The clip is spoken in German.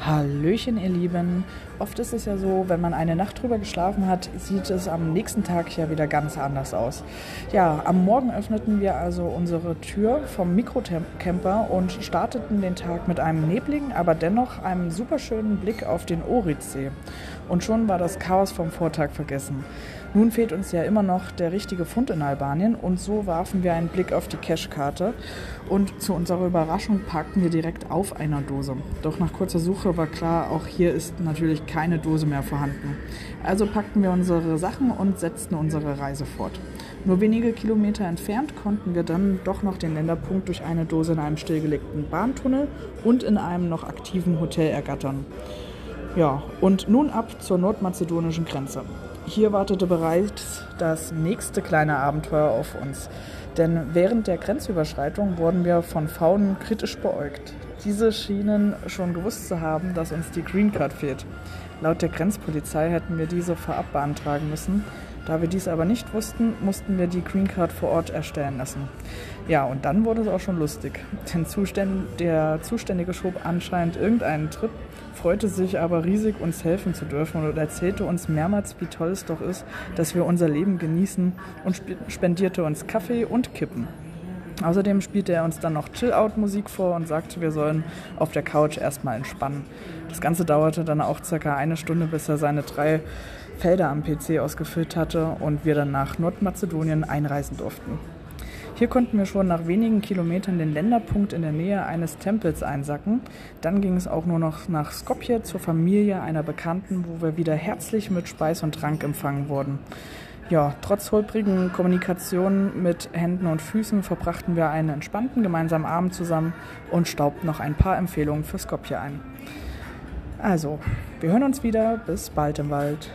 Hallöchen, ihr Lieben. Oft ist es ja so, wenn man eine Nacht drüber geschlafen hat, sieht es am nächsten Tag ja wieder ganz anders aus. Ja, am Morgen öffneten wir also unsere Tür vom Mikrocamper und starteten den Tag mit einem nebligen, aber dennoch einem superschönen Blick auf den Oritzsee. Und schon war das Chaos vom Vortag vergessen. Nun fehlt uns ja immer noch der richtige Fund in Albanien und so warfen wir einen Blick auf die Cashkarte und zu unserer Überraschung parkten wir direkt auf einer Dose. Doch nach kurzer Suche war klar, auch hier ist natürlich keine Dose mehr vorhanden. Also packten wir unsere Sachen und setzten unsere Reise fort. Nur wenige Kilometer entfernt konnten wir dann doch noch den Länderpunkt durch eine Dose in einem stillgelegten Bahntunnel und in einem noch aktiven Hotel ergattern. Ja, und nun ab zur nordmazedonischen Grenze. Hier wartete bereits das nächste kleine Abenteuer auf uns. Denn während der Grenzüberschreitung wurden wir von Faunen kritisch beäugt. Diese schienen schon gewusst zu haben, dass uns die Green Card fehlt. Laut der Grenzpolizei hätten wir diese vorab beantragen müssen. Da wir dies aber nicht wussten, mussten wir die Green Card vor Ort erstellen lassen. Ja, und dann wurde es auch schon lustig. Denn der Zuständige schob anscheinend irgendeinen Trip freute sich aber riesig, uns helfen zu dürfen und erzählte uns mehrmals, wie toll es doch ist, dass wir unser Leben genießen und spendierte uns Kaffee und Kippen. Außerdem spielte er uns dann noch Chill-Out-Musik vor und sagte, wir sollen auf der Couch erstmal entspannen. Das Ganze dauerte dann auch circa eine Stunde, bis er seine drei Felder am PC ausgefüllt hatte und wir dann nach Nordmazedonien einreisen durften. Hier konnten wir schon nach wenigen Kilometern den Länderpunkt in der Nähe eines Tempels einsacken. Dann ging es auch nur noch nach Skopje zur Familie einer Bekannten, wo wir wieder herzlich mit Speis und Trank empfangen wurden. Ja, trotz holprigen Kommunikationen mit Händen und Füßen verbrachten wir einen entspannten gemeinsamen Abend zusammen und staubten noch ein paar Empfehlungen für Skopje ein. Also, wir hören uns wieder. Bis bald im Wald.